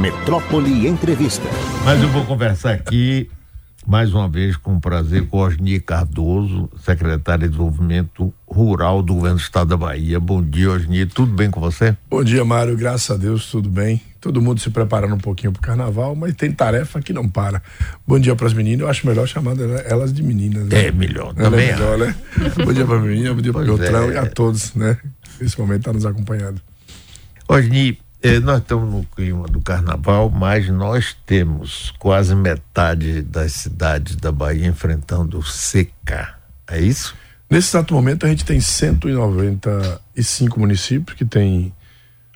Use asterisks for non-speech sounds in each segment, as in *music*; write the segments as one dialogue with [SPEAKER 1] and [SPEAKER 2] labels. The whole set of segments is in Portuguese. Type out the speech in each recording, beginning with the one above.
[SPEAKER 1] Metrópole Entrevista.
[SPEAKER 2] Mas eu vou conversar aqui mais uma vez com prazer com Osni Cardoso, secretário de Desenvolvimento Rural do Governo do Estado da Bahia. Bom dia, Osni. Tudo bem com você?
[SPEAKER 3] Bom dia, Mário. Graças a Deus, tudo bem. Todo mundo se preparando um pouquinho para o carnaval, mas tem tarefa que não para. Bom dia para as meninas. Eu acho melhor chamar elas de meninas.
[SPEAKER 2] Né? É melhor, Ela também. É melhor, né?
[SPEAKER 3] bom dia para as meninas, bom dia para o é. e a todos, né? Nesse momento está nos acompanhando.
[SPEAKER 2] Osni, nós estamos no clima do carnaval, mas nós temos quase metade das cidades da Bahia enfrentando seca. É isso?
[SPEAKER 3] Nesse exato momento, a gente tem 195 municípios que têm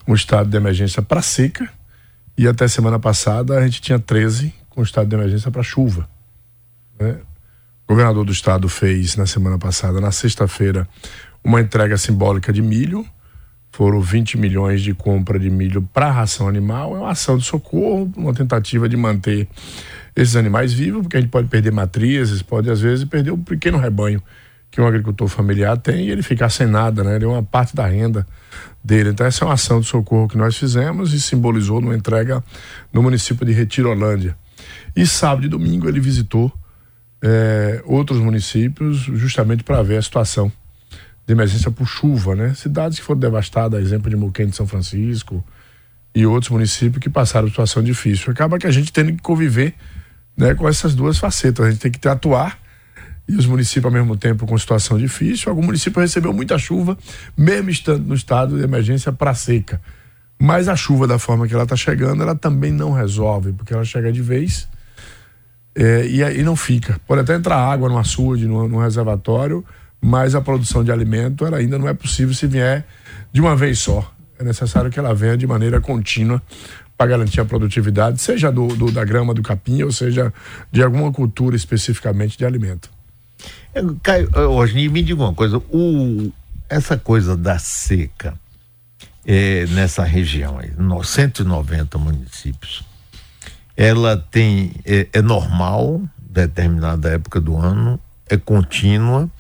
[SPEAKER 3] um estado de emergência para seca. E até semana passada, a gente tinha 13 com estado de emergência para chuva. Né? O governador do estado fez, na semana passada, na sexta-feira, uma entrega simbólica de milho foram 20 milhões de compra de milho para ração animal, é uma ação de socorro, uma tentativa de manter esses animais vivos, porque a gente pode perder matrizes, pode às vezes perder um pequeno rebanho que um agricultor familiar tem e ele ficar sem nada, né? Ele é uma parte da renda dele. Então essa é uma ação de socorro que nós fizemos e simbolizou numa entrega no município de Retirolândia. E sábado e domingo ele visitou é, outros municípios justamente para ver a situação de emergência por chuva, né? Cidades que foram devastadas, exemplo de Muquém de São Francisco e outros municípios que passaram situação difícil. Acaba que a gente tem que conviver né, com essas duas facetas. A gente tem que atuar e os municípios ao mesmo tempo com situação difícil. Algum município recebeu muita chuva, mesmo estando no estado de emergência para seca. Mas a chuva, da forma que ela está chegando, ela também não resolve, porque ela chega de vez é, e aí não fica. Pode até entrar água no açude, no, no reservatório, mas a produção de alimento ela ainda não é possível se vier de uma vez só. É necessário que ela venha de maneira contínua para garantir a produtividade, seja do, do, da grama do capim, ou seja de alguma cultura especificamente de alimento.
[SPEAKER 2] É, Caio, hoje me diga uma coisa, o, essa coisa da seca é, nessa região, aí, 190 municípios, ela tem é, é normal determinada época do ano, é contínua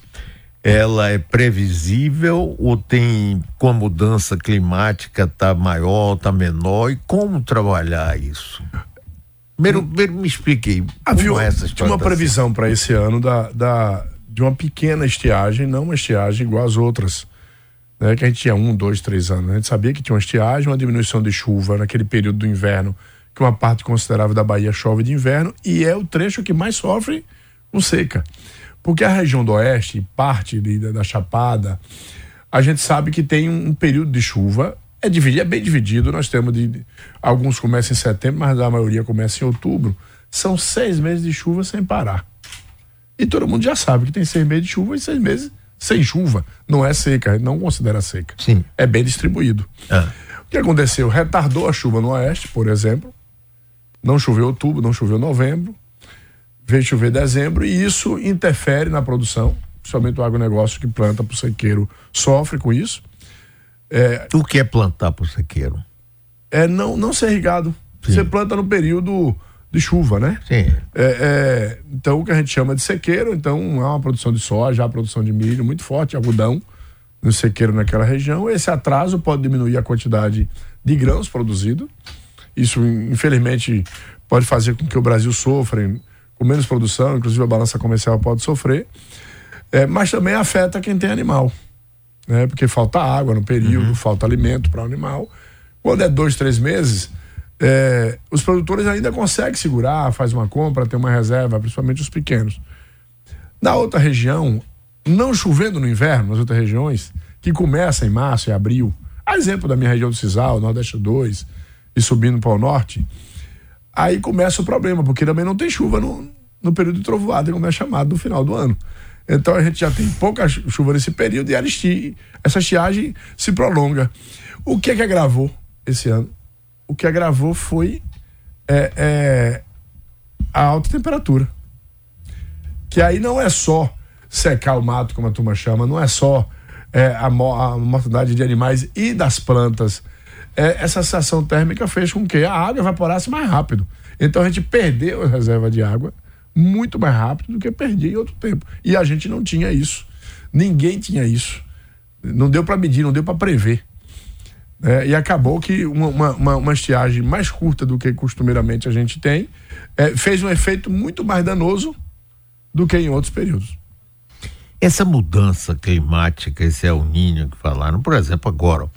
[SPEAKER 2] ela é previsível ou tem com a mudança climática tá maior, tá menor e como trabalhar isso? Primeiro, hum. primeiro me expliquei.
[SPEAKER 3] Havia é essa tinha uma previsão para esse ano da, da, de uma pequena estiagem, não uma estiagem igual às outras. Né, que a gente tinha um, dois, três anos. A gente sabia que tinha uma estiagem, uma diminuição de chuva naquele período do inverno, que uma parte considerável da Bahia chove de inverno, e é o trecho que mais sofre com seca. Porque a região do oeste, parte da, da Chapada, a gente sabe que tem um, um período de chuva, é, dividido, é bem dividido, nós temos de. Alguns começam em setembro, mas a maioria começa em outubro. São seis meses de chuva sem parar. E todo mundo já sabe que tem seis meses de chuva e seis meses sem chuva. Não é seca, a gente não considera seca.
[SPEAKER 2] Sim.
[SPEAKER 3] É bem distribuído. Ah. O que aconteceu? Retardou a chuva no oeste, por exemplo. Não choveu outubro, não choveu novembro veio chover dezembro e isso interfere na produção, principalmente o agronegócio que planta para o sequeiro sofre com isso.
[SPEAKER 2] É, o que é plantar para o sequeiro?
[SPEAKER 3] É não, não ser irrigado. Sim. Você planta no período de chuva, né?
[SPEAKER 2] Sim.
[SPEAKER 3] É, é, então o que a gente chama de sequeiro, então há uma produção de soja, há produção de milho muito forte, algodão no sequeiro naquela região. Esse atraso pode diminuir a quantidade de grãos produzido. Isso, infelizmente, pode fazer com que o Brasil sofra com menos produção, inclusive a balança comercial pode sofrer, é, mas também afeta quem tem animal, né? Porque falta água no período, uhum. falta alimento para o animal. Quando é dois, três meses, é, os produtores ainda conseguem segurar, faz uma compra, tem uma reserva, principalmente os pequenos. Na outra região, não chovendo no inverno, nas outras regiões, que começa em março e abril, a exemplo da minha região do Cisal, Nordeste 2, e subindo para o norte, Aí começa o problema, porque também não tem chuva no, no período de trovoada, como é chamado, no final do ano. Então a gente já tem pouca chuva nesse período e esti, essa estiagem se prolonga. O que é que agravou esse ano? O que agravou foi é, é, a alta temperatura. Que aí não é só secar o mato, como a turma chama, não é só é, a, a mortandade de animais e das plantas é, essa sensação térmica fez com que a água evaporasse mais rápido. Então a gente perdeu a reserva de água muito mais rápido do que perdia em outro tempo. E a gente não tinha isso. Ninguém tinha isso. Não deu para medir, não deu para prever. É, e acabou que uma, uma, uma, estiagem mais curta do que costumeiramente a gente tem é, fez um efeito muito mais danoso do que em outros períodos.
[SPEAKER 2] Essa mudança climática, esse El Ninho que falaram, por exemplo, agora,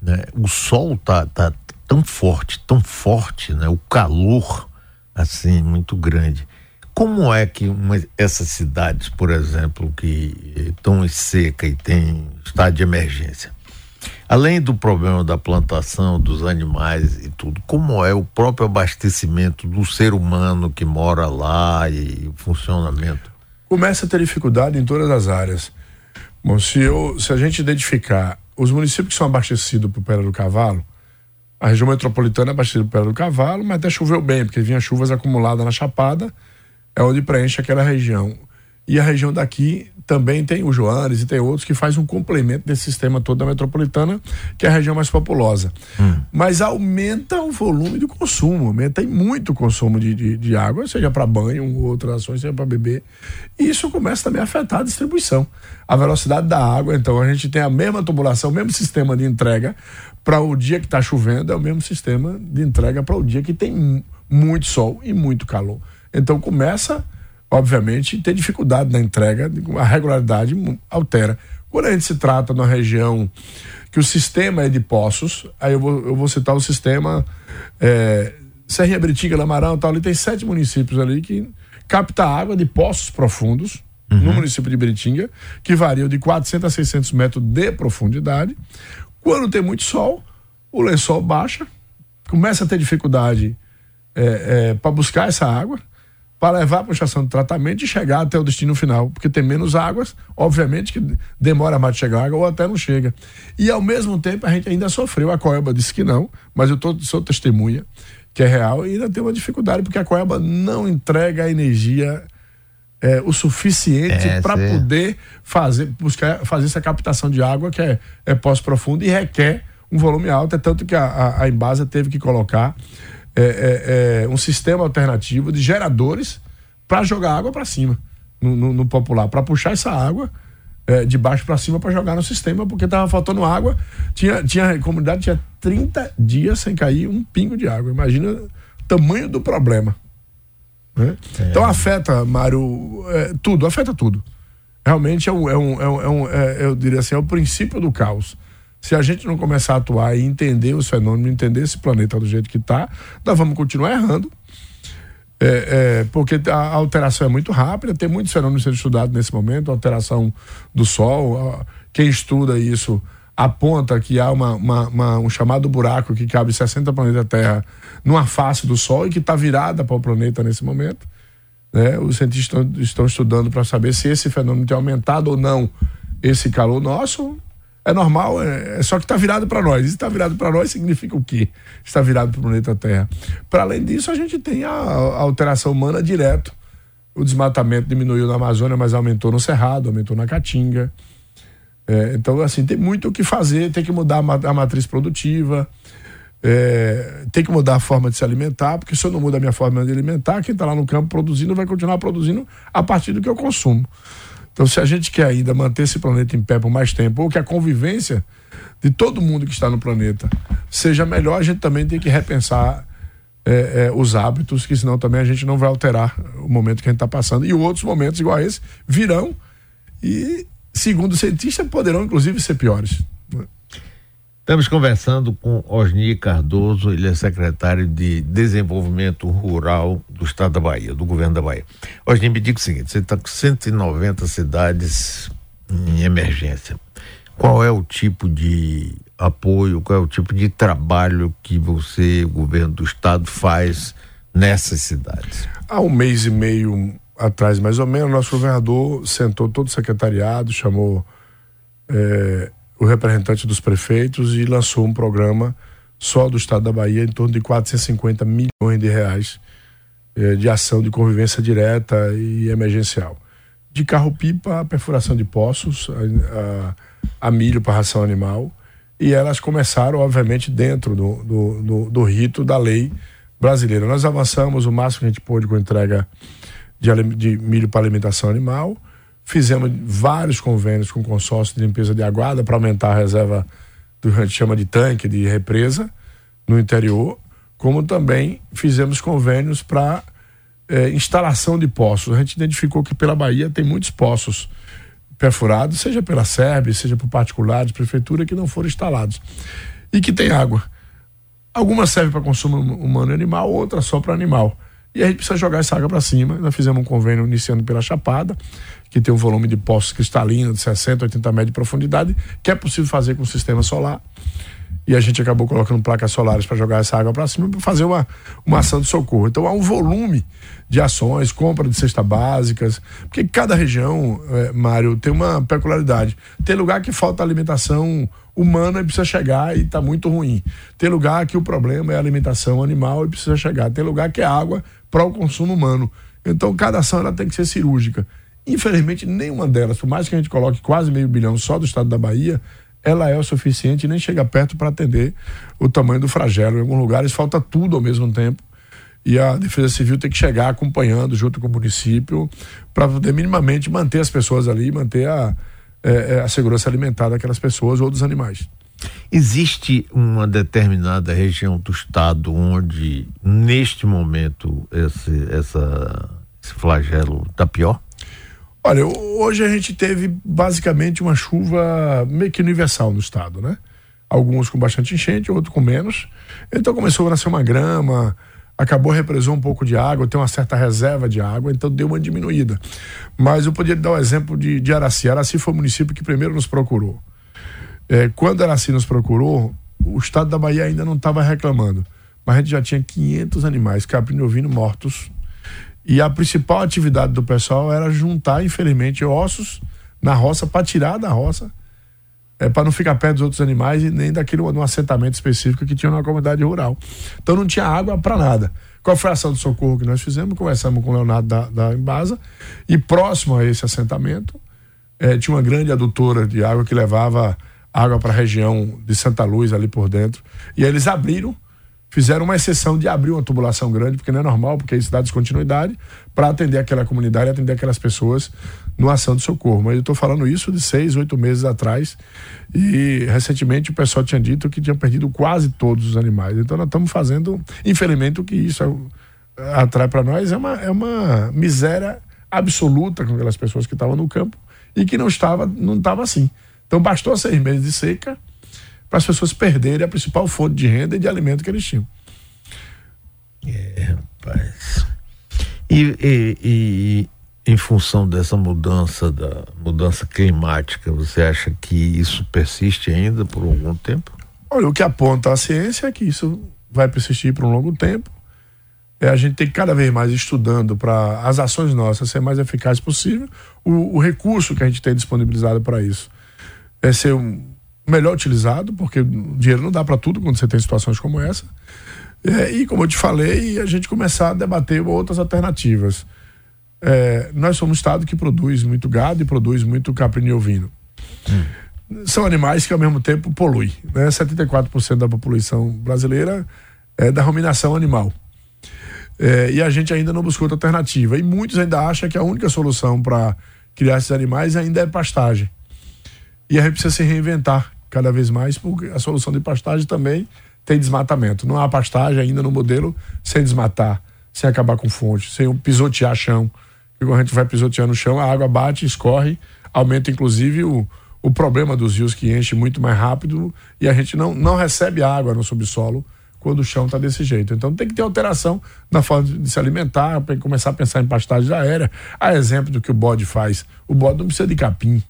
[SPEAKER 2] né, o sol tá, tá tão forte, tão forte, né, o calor assim muito grande. Como é que uma, essas cidades, por exemplo, que estão seca e tem estado de emergência, além do problema da plantação dos animais e tudo, como é o próprio abastecimento do ser humano que mora lá e o funcionamento?
[SPEAKER 3] Começa a ter dificuldade em todas as áreas. Bom, se, eu, se a gente identificar os municípios que são abastecidos por Pedra do Cavalo, a região metropolitana é abastecida por Pedra do Cavalo, mas até choveu bem, porque vinha chuvas acumuladas na Chapada, é onde preenche aquela região. E a região daqui também tem o Joanes e tem outros que faz um complemento desse sistema todo da metropolitana, que é a região mais populosa. Hum. Mas aumenta o volume do consumo, aumenta muito o consumo de, de, de água, seja para banho ou outras ações, seja para beber. E isso começa também a afetar a distribuição. A velocidade da água, então a gente tem a mesma tubulação, o mesmo sistema de entrega para o dia que está chovendo, é o mesmo sistema de entrega para o dia que tem muito sol e muito calor. Então começa obviamente, tem dificuldade na entrega, a regularidade altera. Quando a gente se trata de uma região que o sistema é de poços, aí eu vou, eu vou citar o sistema é, Serrinha Britinga, Lamarão tal, ali tem sete municípios ali que capta água de poços profundos, uhum. no município de Britinga, que variam de 400 a 600 metros de profundidade. Quando tem muito sol, o lençol baixa, começa a ter dificuldade é, é, para buscar essa água para levar para a estação de tratamento e chegar até o destino final, porque tem menos águas, obviamente que demora mais de chegar água ou até não chega. E ao mesmo tempo a gente ainda sofreu, a Coelba disse que não, mas eu tô, sou testemunha que é real e ainda tem uma dificuldade porque a Coelba não entrega a energia é, o suficiente é, para poder fazer buscar fazer essa captação de água que é, é pós-profundo e requer um volume alto, é tanto que a, a, a Embasa teve que colocar é, é, é, um sistema alternativo de geradores para jogar água para cima no, no, no popular, para puxar essa água é, de baixo para cima para jogar no sistema, porque estava faltando água. Tinha, tinha, a comunidade tinha 30 dias sem cair um pingo de água. Imagina o tamanho do problema. Né? É. Então afeta, Mário, é, tudo, afeta tudo. Realmente é um, é um, é um, é um é, eu diria assim, é o princípio do caos. Se a gente não começar a atuar e entender os fenômenos, entender esse planeta do jeito que está, nós vamos continuar errando. É, é, porque a alteração é muito rápida, tem muitos fenômenos sendo estudados nesse momento, a alteração do Sol. Quem estuda isso aponta que há uma, uma, uma, um chamado buraco que cabe 60 planetas Terra numa face do Sol e que está virada para o planeta nesse momento. Né? Os cientistas estão, estão estudando para saber se esse fenômeno tem aumentado ou não esse calor nosso é normal, é, é só que está virado para nós. E está virado para nós significa o quê? Está virado para o planeta Terra. Para além disso, a gente tem a, a, alteração humana direto. O desmatamento diminuiu na Amazônia, mas aumentou no Cerrado, aumentou na Caatinga. É, então, assim, tem muito o que fazer, tem que mudar a, matriz produtiva, é, tem que mudar a forma de se alimentar, porque se eu não mudo a minha forma de alimentar, quem está lá no campo produzindo vai continuar produzindo a partir do que eu consumo. Então, se a gente quer ainda manter esse planeta em pé por mais tempo, ou que a convivência de todo mundo que está no planeta seja melhor, a gente também tem que repensar é, é, os hábitos, que senão também a gente não vai alterar o momento que a gente está passando. E outros momentos igual a esse virão e, segundo cientistas, poderão inclusive ser piores.
[SPEAKER 2] Estamos conversando com Osni Cardoso, ele é secretário de Desenvolvimento Rural do Estado da Bahia, do governo da Bahia. Osni, me diga o seguinte: você está com 190 cidades em emergência. Qual é o tipo de apoio, qual é o tipo de trabalho que você, o governo do Estado, faz nessas cidades?
[SPEAKER 3] Há um mês e meio atrás, mais ou menos, nosso governador sentou todo o secretariado, chamou. É, o representante dos prefeitos e lançou um programa só do estado da Bahia em torno de 450 milhões de reais eh, de ação de convivência direta e emergencial. De carro-pipa a perfuração de poços, a, a, a milho para ração animal. E elas começaram, obviamente, dentro do, do, do, do, rito da lei brasileira. Nós avançamos o máximo que a gente pôde com entrega de, de milho para alimentação animal Fizemos vários convênios com o consórcio de limpeza de aguada para aumentar a reserva do que a gente chama de tanque, de represa, no interior, como também fizemos convênios para é, instalação de poços. A gente identificou que pela Bahia tem muitos poços perfurados, seja pela SERB, seja por particulares, prefeitura, que não foram instalados. E que tem água. Algumas servem para consumo humano e animal, outras só para animal. E a gente precisa jogar essa água para cima. Nós fizemos um convênio iniciando pela Chapada, que tem um volume de poços cristalinos de 60, 80 metros de profundidade, que é possível fazer com o sistema solar e a gente acabou colocando placas solares para jogar essa água para cima para fazer uma, uma ação de socorro. Então há um volume de ações, compra de cesta básicas, porque cada região, é, Mário, tem uma peculiaridade. Tem lugar que falta alimentação humana precisa chegar e está muito ruim. Tem lugar que o problema é alimentação animal e precisa chegar. Tem lugar que é água para o consumo humano. Então cada ação ela tem que ser cirúrgica. Infelizmente, nenhuma delas, por mais que a gente coloque quase meio bilhão só do estado da Bahia, ela é o suficiente e nem chega perto para atender o tamanho do flagelo. Em alguns lugares falta tudo ao mesmo tempo. E a Defesa Civil tem que chegar acompanhando junto com o município para poder minimamente manter as pessoas ali, manter a, é, é, a segurança alimentar daquelas pessoas ou dos animais.
[SPEAKER 2] Existe uma determinada região do estado onde, neste momento, esse, essa, esse flagelo está pior?
[SPEAKER 3] Olha, hoje a gente teve basicamente uma chuva meio que universal no estado, né? Alguns com bastante enchente, outros com menos. Então começou a nascer uma grama, acabou represou um pouco de água, tem uma certa reserva de água, então deu uma diminuída. Mas eu poderia dar o um exemplo de, de Araci. Araci foi o município que primeiro nos procurou. É, quando Araci nos procurou, o estado da Bahia ainda não estava reclamando, mas a gente já tinha 500 animais caprino ovino mortos e a principal atividade do pessoal era juntar, infelizmente, ossos na roça para tirar da roça, é, para não ficar perto dos outros animais e nem daquele um assentamento específico que tinha na comunidade rural. Então não tinha água para nada. Qual foi a ação de socorro que nós fizemos? Conversamos com o Leonardo da, da Embasa e próximo a esse assentamento é, tinha uma grande adutora de água que levava água para a região de Santa Luz ali por dentro. E eles abriram fizeram uma exceção de abrir uma tubulação grande, porque não é normal, porque isso dá descontinuidade, para atender aquela comunidade, atender aquelas pessoas no ação de socorro. Mas eu estou falando isso de seis, oito meses atrás, e recentemente o pessoal tinha dito que tinha perdido quase todos os animais. Então nós estamos fazendo, infelizmente, o que isso atrai para nós é uma, é uma miséria absoluta com aquelas pessoas que estavam no campo e que não estava, não estava assim. Então bastou seis meses de seca para as pessoas perderem a principal fonte de renda e de alimento que eles tinham.
[SPEAKER 2] É, rapaz. E, e, e, em função dessa mudança da mudança climática, você acha que isso persiste ainda por algum tempo?
[SPEAKER 3] Olha, o que aponta a ciência é que isso vai persistir por um longo tempo. É, a gente tem que cada vez mais estudando para as ações nossas ser mais eficazes possível. O, o recurso que a gente tem disponibilizado para isso é ser um, melhor utilizado, porque o dinheiro não dá para tudo quando você tem situações como essa. É, e como eu te falei, a gente começar a debater outras alternativas. É, nós somos um estado que produz muito gado e produz muito caprino e ovino. Hum. São animais que ao mesmo tempo poluem. Né? 74% da população brasileira é da ruminação animal. É, e a gente ainda não buscou outra alternativa. E muitos ainda acham que a única solução para criar esses animais ainda é pastagem. E a gente precisa se reinventar cada vez mais, porque a solução de pastagem também tem desmatamento. Não há pastagem ainda no modelo sem desmatar, sem acabar com fonte, sem pisotear chão. E quando a gente vai pisoteando o chão, a água bate, escorre, aumenta inclusive o, o problema dos rios que enche muito mais rápido e a gente não, não recebe água no subsolo quando o chão está desse jeito. Então tem que ter alteração na forma de se alimentar, para começar a pensar em pastagem aérea. A exemplo do que o bode faz. O bode não precisa de capim,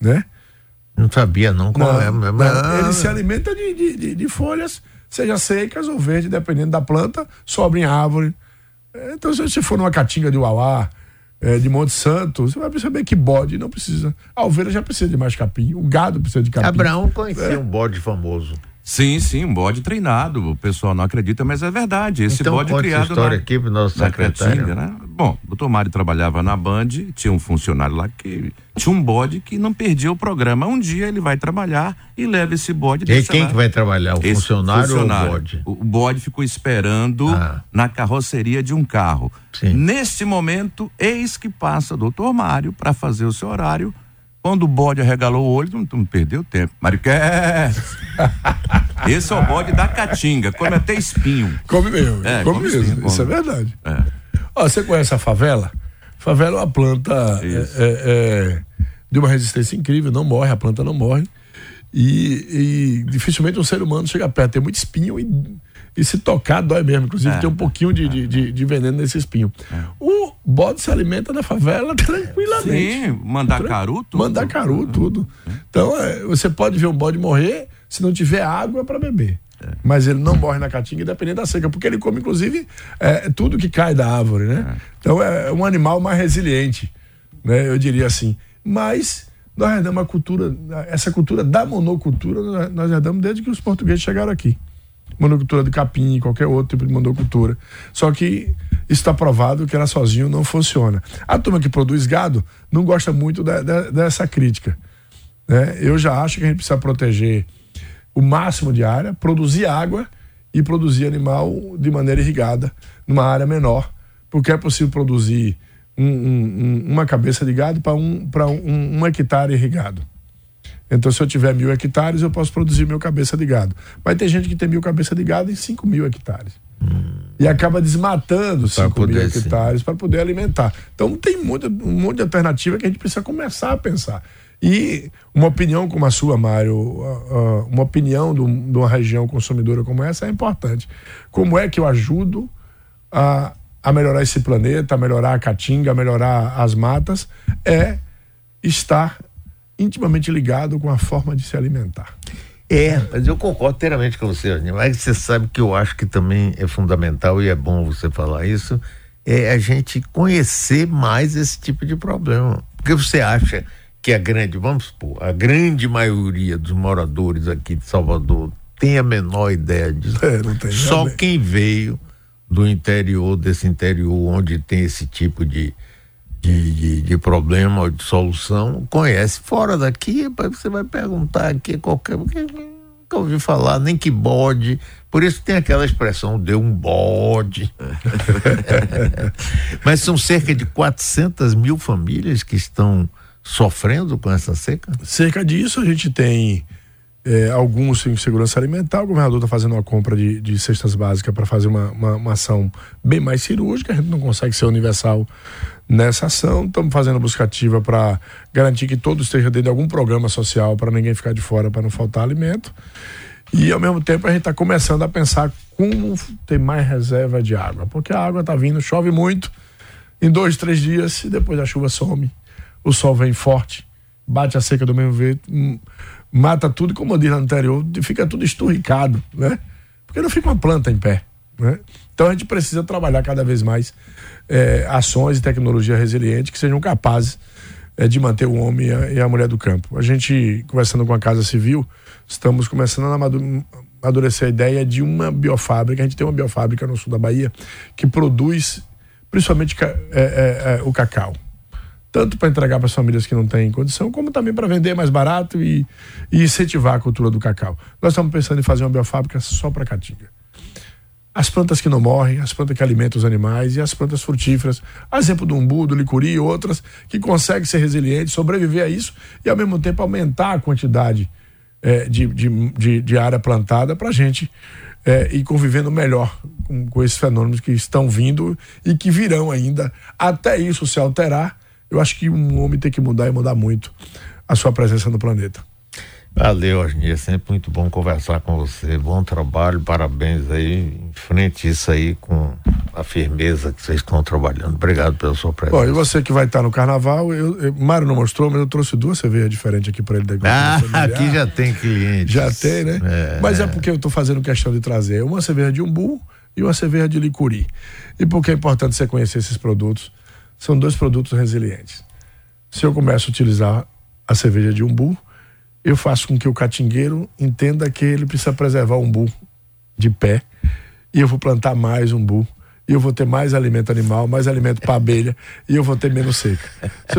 [SPEAKER 3] né?
[SPEAKER 2] Não sabia não qual não, é.
[SPEAKER 3] Não, ele se alimenta de, de, de, de, folhas, seja secas ou verdes, dependendo da planta, sobra em árvore. Então, se você for numa caatinga de uauá, é, de Monte Santo, você vai perceber que bode não precisa. A ovelha já precisa de mais capim, o gado precisa de capim.
[SPEAKER 2] Abraão conhecia é. um bode famoso.
[SPEAKER 4] Sim, sim, um bode treinado. O pessoal não acredita, mas é verdade. Esse
[SPEAKER 2] então,
[SPEAKER 4] bode criado
[SPEAKER 2] história na, aqui pro nosso na Cratinga,
[SPEAKER 4] né? Bom, o doutor Mário trabalhava na Band, tinha um funcionário lá que tinha um bode que não perdia o programa. Um dia ele vai trabalhar e leva esse bode.
[SPEAKER 2] E quem lá. que vai trabalhar? O funcionário, funcionário, ou o bode?
[SPEAKER 4] O, bode ficou esperando ah. na carroceria de um carro. Sim. Neste momento, eis que passa o doutor Mário para fazer o seu horário Quando o bode arregalou o olho, não, não perdeu tempo. Mariquete! *laughs* Esse é o bode da caatinga, come até espinho.
[SPEAKER 3] Come mesmo,
[SPEAKER 4] É,
[SPEAKER 3] come,
[SPEAKER 4] come
[SPEAKER 3] mesmo,
[SPEAKER 4] come.
[SPEAKER 3] isso é verdade.
[SPEAKER 4] É.
[SPEAKER 3] Ó, você conhece a favela? Favela é uma planta é, é, é, de uma resistência incrível, não morre, a planta não morre. E, e dificilmente um ser humano chega perto, tem muito espinho e, e se tocar dói mesmo. Inclusive
[SPEAKER 4] É.
[SPEAKER 3] tem um pouquinho de, de, de- de veneno nesse espinho. O bode se alimenta da favela *laughs* tranquilamente.
[SPEAKER 4] Sim, mandacaru, tudo.
[SPEAKER 3] Mandacaru, tudo. Então, é, você pode ver um bode morrer se não tiver água para beber. Mas ele não morre na caatinga, independente da seca, porque ele come, inclusive, é, tudo que cai da árvore, né? Então é um animal mais resiliente, né? Eu diria assim. Mas nós herdamos a cultura, essa cultura da monocultura, nós- nós herdamos desde que os portugueses chegaram aqui. Monocultura de capim, qualquer outro tipo de monocultura. Só que está provado que ela sozinho não funciona. A turma que produz gado não gosta muito da- da- dessa crítica. né? Eu já acho que a gente precisa proteger o máximo de área, produzir água e produzir animal de maneira irrigada numa área menor, porque é possível produzir um- um- um- uma cabeça de gado para um, um, um hectare irrigado. Então, se eu tiver mil hectares, eu posso produzir mil cabeça de gado. Mas tem gente que tem mil cabeça de gado em cinco mil hectares. E acaba desmatando
[SPEAKER 2] Pra
[SPEAKER 3] cinco mil
[SPEAKER 2] poder, sim.
[SPEAKER 3] hectares para poder alimentar. Então tem muita, um monte de alternativa que a gente precisa começar a pensar. E uma opinião como a sua, Mário, ah, ah, uma opinião de de uma região consumidora como essa é importante. Como é que eu ajudo a, a melhorar esse planeta, a melhorar a caatinga, a melhorar as matas? É estar intimamente ligado com a forma de se alimentar.
[SPEAKER 2] É, mas eu concordo inteiramente com você. Mas você sabe que eu acho que também é fundamental e é bom você falar isso, é a gente conhecer mais esse tipo de problema. Porque você acha que a grande, vamos supor, a grande maioria dos moradores aqui de Salvador tem a menor ideia disso.
[SPEAKER 3] É, não tem,
[SPEAKER 2] Só quem veio do interior, desse interior onde tem esse tipo de, de, de, de problema ou de solução, conhece. Fora daqui, você vai perguntar aqui qualquer. porque Nunca ouvi falar, nem que bode. Por isso tem aquela expressão, deu um bode. *laughs* Mas são cerca de 400 mil famílias que estão sofrendo com essa seca?
[SPEAKER 3] Cerca disso, a gente tem é, alguns em segurança alimentar. O governador está fazendo uma compra de, de cestas básicas para fazer uma, uma, uma ação bem mais cirúrgica. A gente não consegue ser universal nessa ação. Estamos fazendo busca ativa para garantir que todos estejam dentro de algum programa social para ninguém ficar de fora, para não faltar alimento. E ao mesmo tempo a gente está começando a pensar como ter mais reserva de água, porque a água está vindo, chove muito, em dois, três dias, e depois a chuva some, o sol vem forte, bate a seca do mesmo jeito, hum, mata tudo, como eu disse no anterior, fica tudo esturricado, né? Porque não fica uma planta em pé, né? Então a gente precisa trabalhar cada vez mais eh, ações e tecnologia resiliente que sejam capazes eh, de manter o homem e a, e a mulher do campo. A gente, conversando com a Casa Civil, estamos começando a amadu- amadurecer a ideia de uma biofábrica. A gente tem uma biofábrica no sul da Bahia que produz principalmente é, é, é, o cacau. Tanto para entregar para as famílias que não têm condição, como também para vender mais barato e, e incentivar a cultura do cacau. Nós estamos pensando em fazer uma biofábrica só para caatinga as plantas que não morrem, as plantas que alimentam os animais e as plantas frutíferas. Exemplo do umbu, do licuri e outras que conseguem ser resilientes, sobreviver a isso e ao mesmo tempo aumentar a quantidade eh, de, de, de, de área plantada para a gente eh, ir convivendo melhor com, com esses fenômenos que estão vindo e que virão ainda. Até isso se alterar, eu acho que um homem tem que mudar e mudar muito a sua presença no planeta.
[SPEAKER 2] Valeu, Osni. É sempre muito bom conversar com você. Bom trabalho, parabéns aí. Enfrente isso aí com a firmeza que vocês estão trabalhando. Obrigado pela sua presença.
[SPEAKER 3] Bom, e você que vai estar no carnaval, eu, eu, Mário não mostrou, mas eu trouxe duas cervejas diferentes aqui para ele da
[SPEAKER 2] Ah,
[SPEAKER 3] familiar.
[SPEAKER 2] aqui já tem cliente.
[SPEAKER 3] Já tem, né? Mas é porque eu estou fazendo questão de trazer uma cerveja de umbu e uma cerveja de licuri. E por que é importante você conhecer esses produtos? São dois produtos resilientes. Se eu começo a utilizar a cerveja de umbu, eu faço com que o catingueiro entenda que ele precisa preservar o umbu de pé e eu vou plantar mais umbu e eu vou ter mais alimento animal, mais alimento para abelha e eu vou ter menos seca.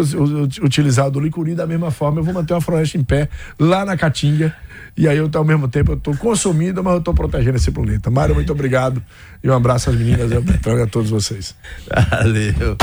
[SPEAKER 3] Se eu, utilizar o do licuri da mesma forma, eu vou manter uma floresta em pé lá na caatinga e aí eu ao mesmo tempo eu estou consumindo, mas eu estou protegendo esse planeta. Mário, muito obrigado e um abraço às meninas e a todos vocês.
[SPEAKER 2] Valeu.